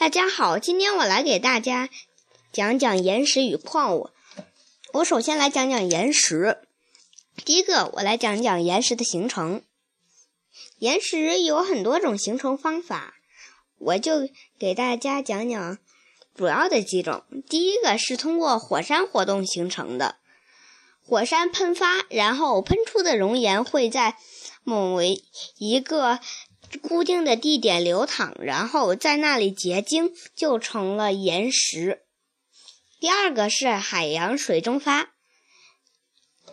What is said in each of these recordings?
大家好，今天我来给大家讲讲岩石与矿物。我首先来讲讲岩石。第一个，我来讲讲岩石的形成。岩石有很多种形成方法，我就给大家讲讲主要的几种。第一个是通过火山活动形成的，火山喷发，然后喷出的熔岩会在某一个。固定的地点流淌，然后在那里结晶，就成了岩石。第二个是海洋水蒸发，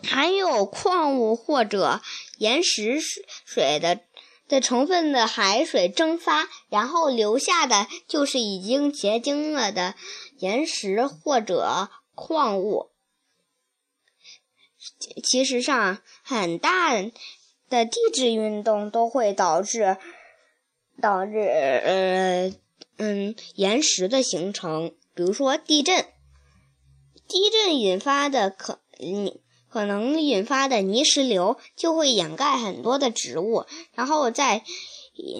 含有矿物或者岩石水的的成分的海水蒸发，然后留下的就是已经结晶了的岩石或者矿物。其实上，很大。的地质运动都会导致导致呃嗯岩石的形成，比如说地震，地震引发的可你可能引发的泥石流就会掩盖很多的植物，然后在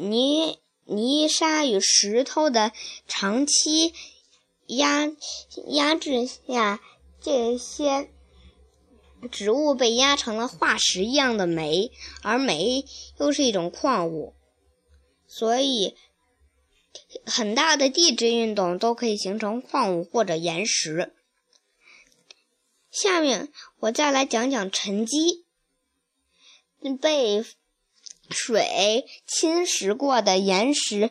泥泥沙与石头的长期压压制下，这些。植物被压成了化石一样的煤，而煤又是一种矿物，所以很大的地质运动都可以形成矿物或者岩石。下面我再来讲讲沉积，被水侵蚀过的岩石，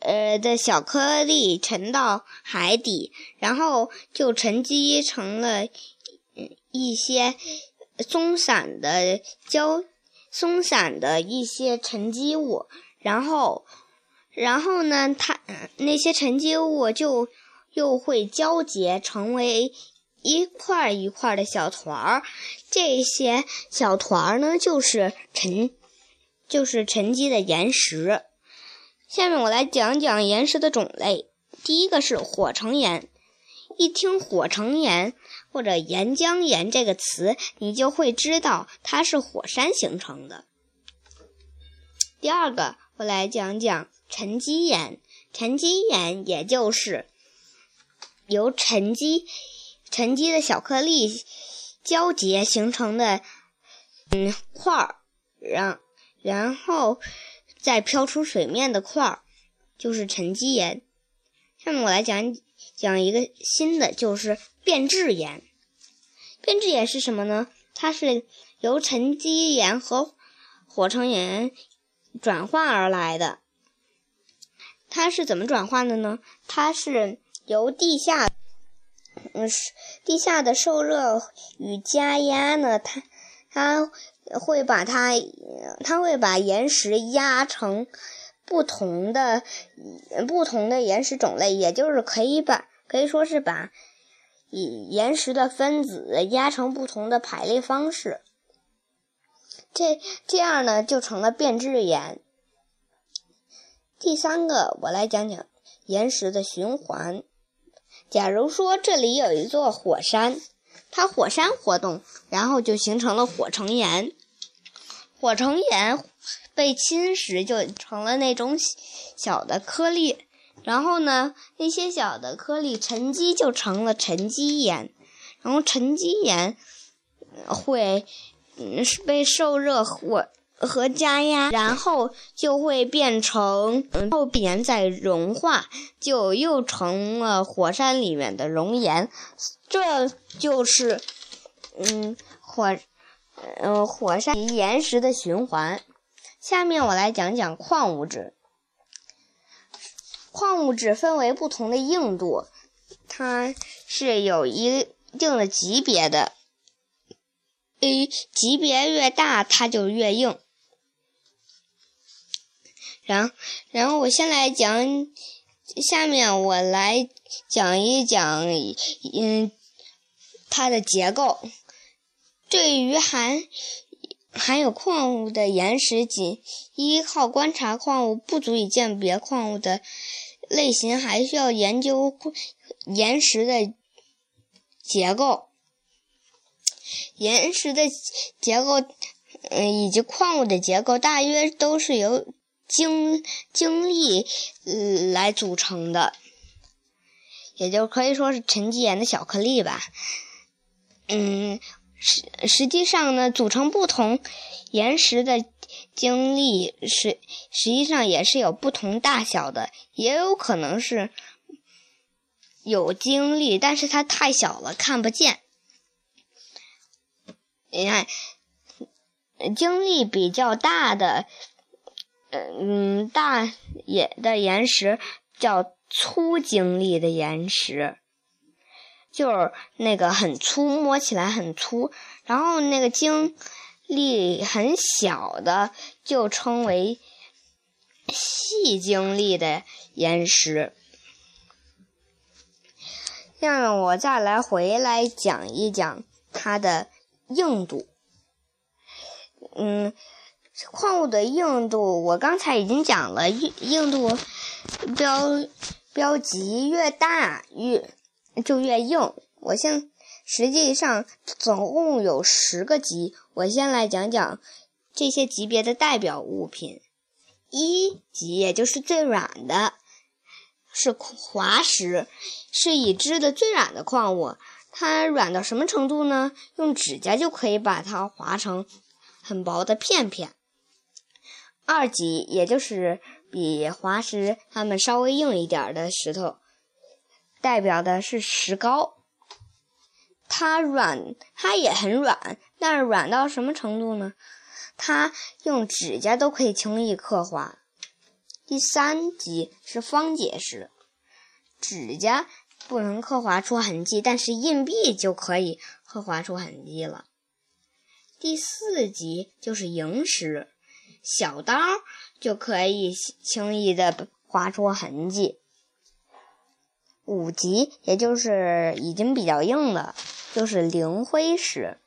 呃的小颗粒沉到海底，然后就沉积成了。一些松散的胶、松散的一些沉积物，然后，然后呢，它那些沉积物就又会交结成为一块一块的小团儿。这些小团儿呢，就是沉，就是沉积的岩石。下面我来讲讲岩石的种类。第一个是火成岩。一听火成岩。或者岩浆岩这个词，你就会知道它是火山形成的。第二个，我来讲讲沉积岩。沉积岩也就是由沉积沉积的小颗粒交结形成的，嗯，块儿，然然后再飘出水面的块儿，就是沉积岩。下面我来讲讲一个新的，就是变质岩。变质岩是什么呢？它是由沉积岩和火成岩转化而来的。它是怎么转化的呢？它是由地下，嗯，地下的受热与加压呢，它它会把它，它会把岩石压成不同的不同的岩石种类，也就是可以把可以说是把。以岩石的分子压成不同的排列方式，这这样呢就成了变质岩。第三个，我来讲讲岩石的循环。假如说这里有一座火山，它火山活动，然后就形成了火成岩。火成岩被侵蚀，就成了那种小的颗粒。然后呢，那些小的颗粒沉积就成了沉积岩，然后沉积岩会嗯被受热和和加压，然后就会变成后边再融化，就又成了火山里面的熔岩。这就是嗯火嗯火山岩石的循环。下面我来讲讲矿物质。矿物质分为不同的硬度，它是有一定的级别的。诶，级别越大，它就越硬。然然后我先来讲，下面我来讲一讲，嗯，它的结构。对于含含有矿物的岩石，仅依靠观察矿物不足以鉴别矿物的。类型还需要研究岩石的结构，岩石的结构，嗯，以及矿物的结构，大约都是由晶晶粒来组成的。也就可以说是沉积岩的小颗粒吧。嗯，实实际上呢，组成不同岩石的晶粒是实际上也是有不同大小的，也有可能是有晶粒，但是它太小了看不见。你看，晶粒比较大的，嗯，大岩的岩石叫粗晶粒的岩石。就是那个很粗，摸起来很粗，然后那个晶粒很小的，就称为细晶粒的岩石。让我再来回来讲一讲它的硬度。嗯，矿物的硬度，我刚才已经讲了，硬硬度标标级越大越。就越硬。我先，实际上总共有十个级。我先来讲讲这些级别的代表物品。一级，也就是最软的，是滑石，是已知的最软的矿物。它软到什么程度呢？用指甲就可以把它划成很薄的片片。二级，也就是比滑石它们稍微硬一点的石头。代表的是石膏，它软，它也很软，但是软到什么程度呢？它用指甲都可以轻易刻划。第三级是方解石，指甲不能刻划出痕迹，但是硬币就可以刻划出痕迹了。第四级就是萤石，小刀就可以轻易的划出痕迹。五级，也就是已经比较硬了，就是灵灰石。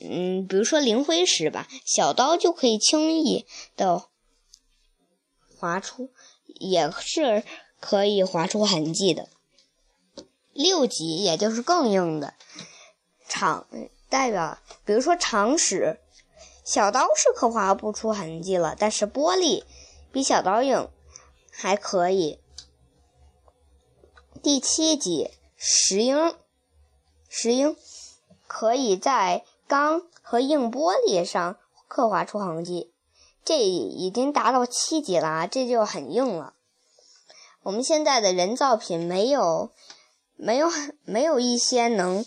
嗯，比如说灵灰石吧，小刀就可以轻易的划出，也是可以划出痕迹的。六级，也就是更硬的长，代表，比如说长石，小刀是可划不出痕迹了，但是玻璃比小刀硬，还可以。第七级石英，石英可以在钢和硬玻璃上刻画出痕迹，这已经达到七级了，这就很硬了。我们现在的人造品没有，没有，没有一些能，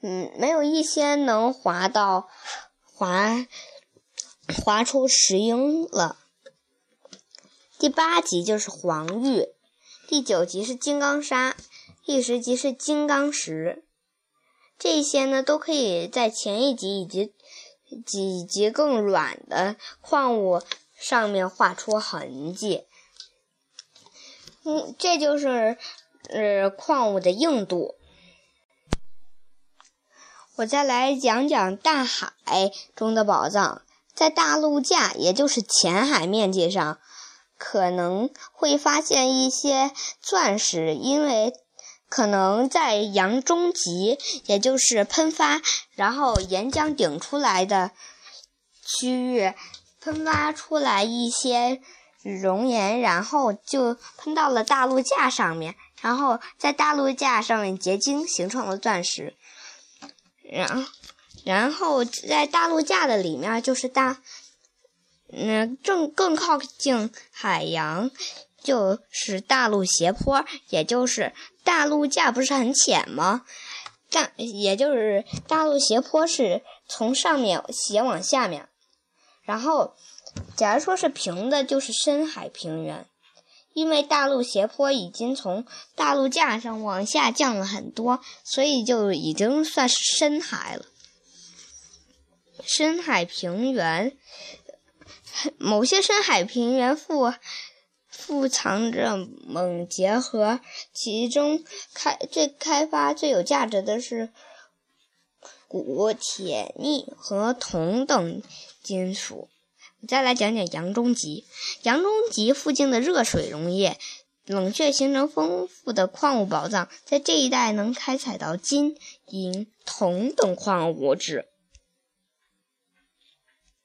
嗯，没有一些能划到划划出石英了。第八级就是黄玉。第九级是金刚砂，第十级是金刚石，这些呢都可以在前一级以及几级更软的矿物上面画出痕迹。嗯，这就是呃矿物的硬度。我再来讲讲大海中的宝藏，在大陆架，也就是浅海面积上。可能会发现一些钻石，因为可能在洋中极，也就是喷发，然后岩浆顶出来的区域，喷发出来一些熔岩，然后就喷到了大陆架上面，然后在大陆架上面结晶，形成了钻石。然然后在大陆架的里面就是大。嗯，正更靠近海洋，就是大陆斜坡，也就是大陆架不是很浅吗？大也就是大陆斜坡是从上面斜往下面，然后假如说是平的，就是深海平原，因为大陆斜坡已经从大陆架上往下降了很多，所以就已经算是深海了。深海平原。某些深海平原富富藏着锰结合，其中开最开发最有价值的是钴、铁、镍和铜等金属。再来讲讲洋中极，洋中极附近的热水溶液冷却形成丰富的矿物宝藏，在这一带能开采到金、银、铜等矿物质。